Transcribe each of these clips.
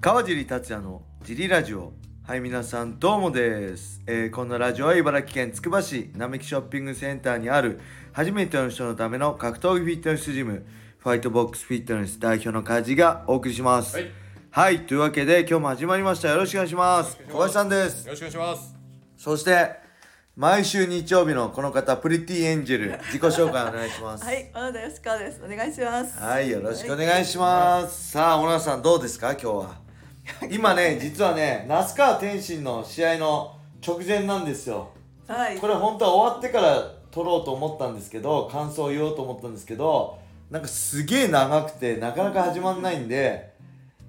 川尻達也のジリラジオはい皆さんどうもです、えーこのラジオは茨城県つくば市並木ショッピングセンターにある初めての人のための格闘技フィットネスジムファイトボックスフィットネス代表の梶がお送りしますはいはい、というわけで今日も始まりましたよろしくお願いします小林さんですよろしくお願いします。そして毎週日曜日のこの方プリティエンジェル自己紹介お願いします はい、小野田吉川です。お願いします。はい、よろしくお願いします。さあ、小野さんどうですか、今日は。今ね、実はね、那須川天心の試合の直前なんですよ。はい。これ本当は終わってから撮ろうと思ったんですけど、感想を言おうと思ったんですけど、なんかすげえ長くて、なかなか始まんないんで、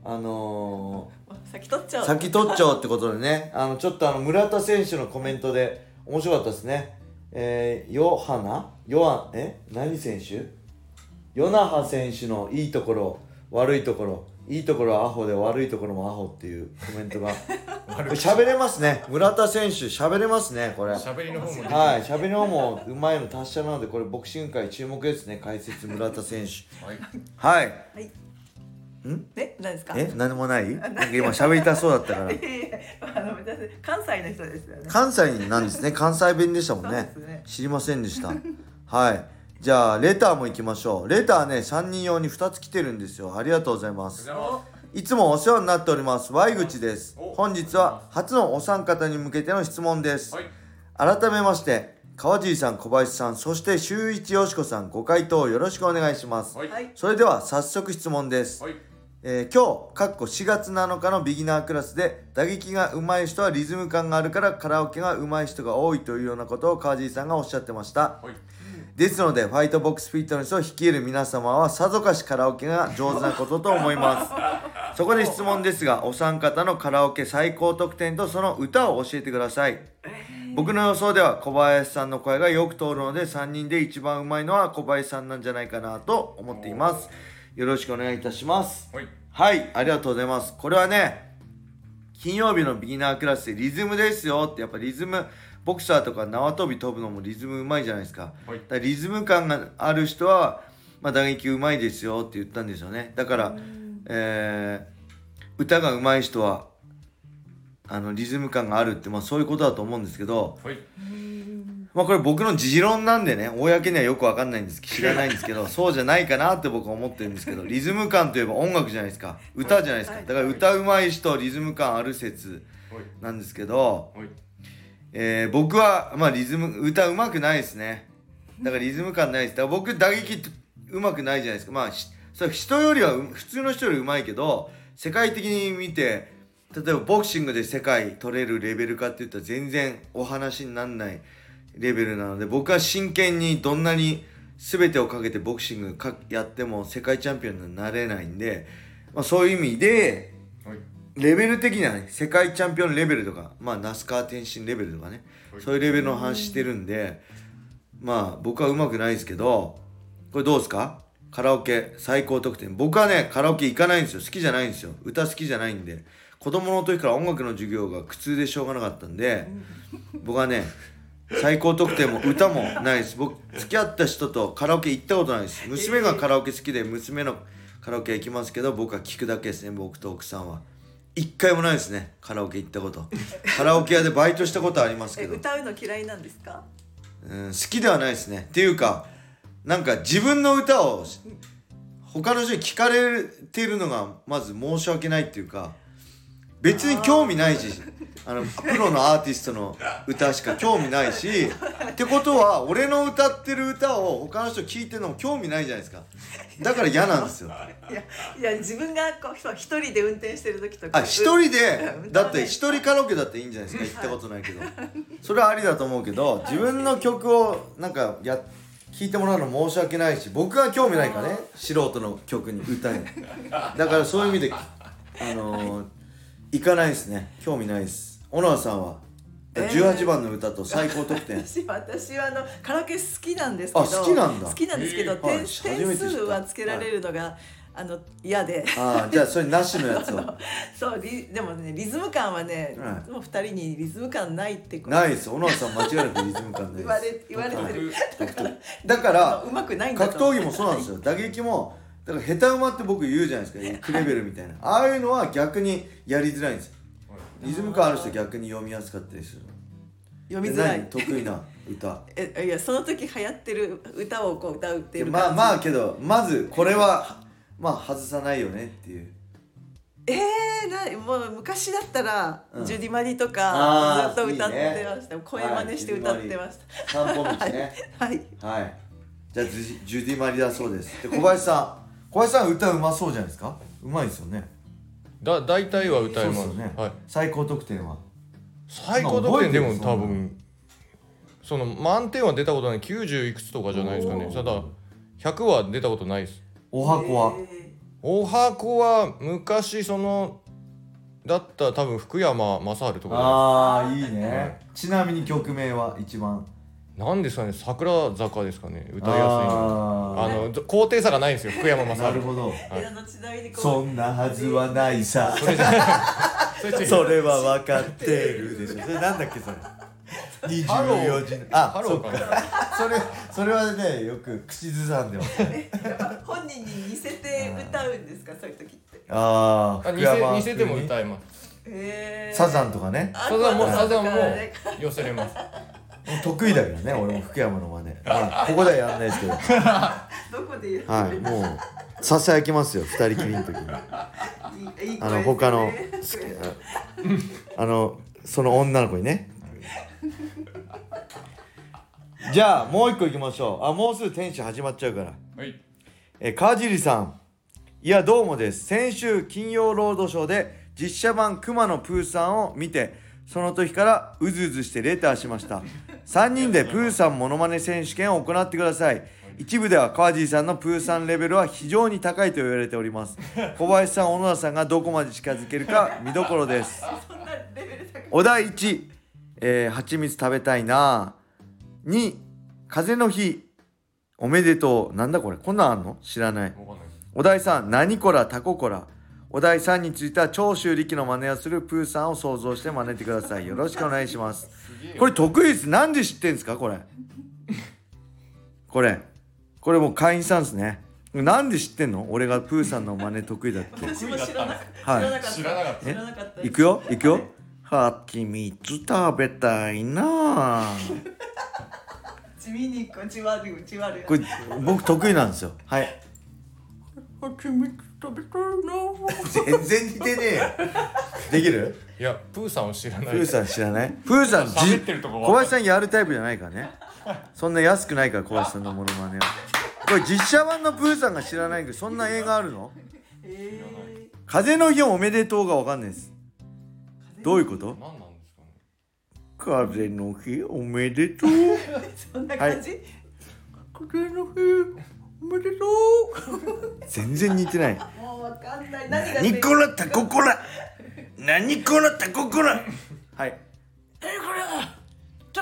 あの先取っちゃー、う。先撮っちゃおうってことでね、あの、ちょっとあの、村田選手のコメントで面白かったですね。えー、ヨハナ？ヨアン、え？何選手？ヨナハ選手のいいところ悪いところいいところはアホで悪いところもアホっていうコメントが。喋れますね。村田選手喋れますねこれ。はい喋りの方も出て喋りの方もうまいの達者なのでこれボクシング界注目ですね解説村田選手。はい。はい。はい。ん？え、何ですか？え？何もない？なんか今喋りたそうだったから。あの、私関西の人ですよね。関西なんですね。関西弁でしたもんね。ね。知りませんでした。はいじゃあレターも行きましょうレターね3人用に2つ来てるんですよありがとうございますおいつもお世話になっております Y 口ですお本日は初のお三方に向けての質問です、はい。改めまして川尻さん小林さんそして周一よしこさんご回答よろしくお願いします、はい。はい。それでは早速質問です、はい。えー今日かっこ4月7日のビギナークラスで打撃が上手い人はリズム感があるからカラオケが上手い人が多いというようなことを川尻さんがおっしゃってましたはい。ですのでファイトボックスフィットネスを率いる皆様はさぞかしカラオケが上手なことと思います。そこで質問ですがお三方のカラオケ最高得点とその歌を教えてください。僕の予想では小林さんの声がよく通るので3人で一番うまいのは小林さんなんじゃないかなと思っています。よろしくお願いいたします。はい。はいありがとうございます。これはね金曜日のビギナークラスでリズムですよってやっぱリズムボクサーとか縄跳び飛ぶのもリズムうまいじゃないですか。はい。だからリズム感がある人は、まあ、打撃うまいですよって言ったんですよね。だから、えー歌がうまい人はあのリズム感があるって、まあ、そういうことだと思うんですけど、はい。まあ、これ僕の持論なんでね公にはよくわかんないんです。知らないんですけど そうじゃないかなって僕は思ってるんですけどリズム感といえば音楽じゃないですか。歌じゃないですか。はい。だから歌うまい人リズム感ある説はい。なんですけど、はい。えー僕は、まあ、リズム歌うまくないですね。だからリズム感ないです。だから僕打撃うまくないじゃないですか。まあそれ人よりは普通の人よりうまいけど世界的に見て例えばボクシングで世界取れるレベルかって言ったら全然お話にならないレベルなので僕は真剣にどんなに全てをかけてボクシングやっても世界チャンピオンになれないんで、まあ、そういう意味ではい。レベル的にはね世界チャンピオンレベルとかまあ那須川天心レベルとかねはい。そういうレベルの話してるんでまあ僕はうまくないですけどこれどうですか？カラオケ最高得点。僕はねカラオケ行かないんですよ。好きじゃないんですよ。歌好きじゃないんで。子供の時から音楽の授業が苦痛でしょうがなかったんで僕はね最高得点も歌もないです。僕付き合った人とカラオケ行ったことないです。娘がカラオケ好きで娘のカラオケ行きますけど僕は聞くだけですね。僕と奥さんは一回もないですね。カラオケ行ったこと。カラオケ屋でバイトしたことありますえ、けど。歌うの嫌いなんですか？うん好きではないですね。っていうかなんか自分の歌を他の人に聞かれてるのがまず申し訳ないっていうか別に興味ないしあのプロのアーティストの歌しか興味ないしってことは俺の歌ってる歌を他の人聞いてるのも興味ないじゃないですか。だから嫌なんですよ。いや、いや、自分がこう、一人で運転してる時とか。あ一人で？うん。だって一人カラオケだっていいんじゃないですか。行ったことないけど。それはありだと思うけど自分の曲をなんかや聴いてもらうの申し訳ないし僕は興味ないからね。素人の曲に歌に。だからそういう意味であのー行かないですね。興味ないです。小野田さんは？えー。18番の歌と最高得点。私 私はあのカラオケ好きなんですけどあ好きなんだ。好きなんですけど、えー点点数はつけられるのが、あの嫌で。ああじゃあそれなしのやつを。そうリでもねリズム感はね、も二人にリズム感ないってこと。ないです。小野田さん間違いなくリズム感ないです。言われ言われてる。だからだからうまくない格闘技もそうなんですよ。打撃もだから下手馬って僕言うじゃないですか。クレベルみたいな。ああいうのは逆にやりづらいんですよ。リズム感ある人逆に読みやすかったりするで読みづらい。何？得意な歌。えいやその時流行ってる歌をこう歌うっていうまあまああけどまずこれはまあ外さないよねっていう。えー、なもう昔だったら、うん。ジュディ・マリとあかーずっと歌っていいね。ました、声真似して歌ってました、散歩道ね。はい。はい。じゃあジュジュディ・マリだそうです。で小林さん小林さん歌うまそうじゃないですか？うまいですよね。だ大体は歌えます。そうですよね、はい。最高得点は？最高得点でも多分その満点は出たことない。90いくつとかじゃないですかね。ただ100は出たことないです。お箱は、えおはこは昔そのだったら多分福山雅治とかああいいね。ちなみに曲名は一番なんですかね桜坂ですかね歌いやすいのああの高低差がないんですよ福山雅治。ーなるほど。ーあのちなみにこう。そんなはずはないさ。それじゃ それは分かってるでしょ。それなんだっけそれ。24時。あハローかそっか。それそれはねよく口ずさんでますえ やっぱ本人に似せて歌うんですかそういう時って。あああ似せ似せても歌えます。えー、サザンとかね。あサザンもササザンもね。寄せれます得意だけどね 俺も福山の真似。まあここではやらないですけど。どこで言うはいもうささやきますよ二人きりの時に。いいいいあの声他のあのその女の子にね。じゃあもう一個いきましょう。あもうすぐ天使始まっちゃうから。はい。えー川尻さん。いやどうもです。先週金曜ロードショーで実写版熊野プーさんを見てその時からうずうずしてレターしました3人でプーさんモノマネ選手権を行ってください。一部では川尻さんのプーさんレベルは非常に高いと言われております。小林さん小野田さんがどこまで近づけるか 見どころです。お題1、えー、蜂蜜食べたいな。2風の日。おめでとう。なんだこれ。こんなんあんの？知らない。お題3何こらタココラお題3については長州力の真似をするプーさんを想像して真似てください。よろしくお願いします。これ得意です。なんで知ってんですか？これ。これ。これもう会員さんですね。なんで知ってんの？俺がプーさんの真似得意だって。私も知らなかはい。知らなかった。知らなかった知らなかったいくよ？いくよ蜂蜜食べたいな地味にこうじわるじわる。これ僕得意なんですよ。はい。蜂蜜食べたいな全然似てねえよ。できる？いやプーさんを知らない。プーさん知らない？プーさんじ喋ってるとこわかんない小林さんやるタイプじゃないからね。そんな安くないから小林さんのモノマネは。これ実写版のプーさんが知らないけどそんな映画あるの？え風の日おめでとうがわかんないです。ー、どういうこと？何なんですかね。風の日おめでとう？そんな感じ、風の日おめでとう全然似てない。もうわかんない。何が何こらタココラ何こらタココラはい。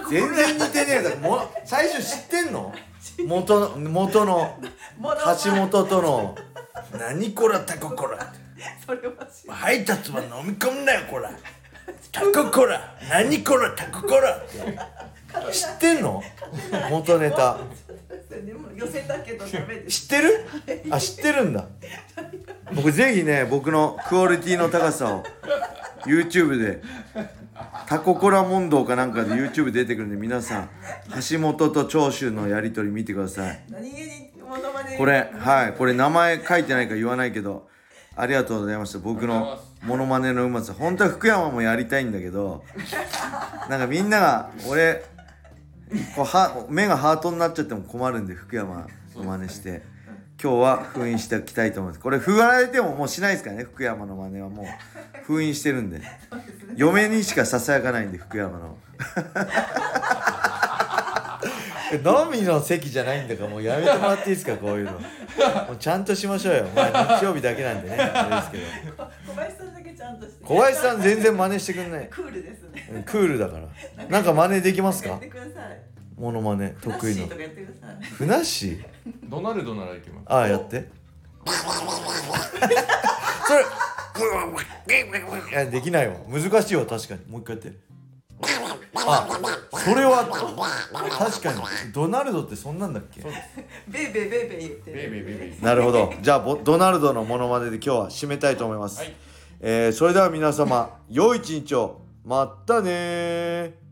全然似てねえだろもう最初知ってんの？元の元の橋本との「何こらタココラ」それ配達は飲み込んなよこら。タココラ何こらタココラって知ってんの？元ネタでも寄せたけどダメです。知ってる？あ知ってるんだ。僕ぜひね僕のクオリティの高さを YouTube でタココラ問答かなんかで YouTube 出てくるんで皆さん橋本と長州のやり取り見てください。何気にモノマネ。これはい。これ名前書いてないから言わないけどありがとうございました。僕のモノマネのうまさ。本当は福山もやりたいんだけどなんかみんなが俺 こうは目がハートになっちゃっても困るんで福山の真似して。今日は封印しておきたいと思います。これ封られてももうしないですからね福山の真似はもう。封印してるんで。嫁にしかささやかないんで福山の。飲みの席じゃないんだからもうやめてもらっていいですかこういうの。もうちゃんとしましょうよ。まあ日曜日だけなんでね。あれですけど。小林さんとして。小林さん全然真似してくんない。クールですね。クールだから。なんか真似できますか？モノマネ得意の。ふなっしードナルドならいけます。ああやって。それいやできないわ。難しいわ確かに。もう一回やって。あそれは確かに。ドナルドってそんなんだっけ？ベイベイベイベイ言ってる。なるほど。じゃあドナルドのモノマネで今日は締めたいと思います、はい。えー、それでは皆様、良い一日を。またね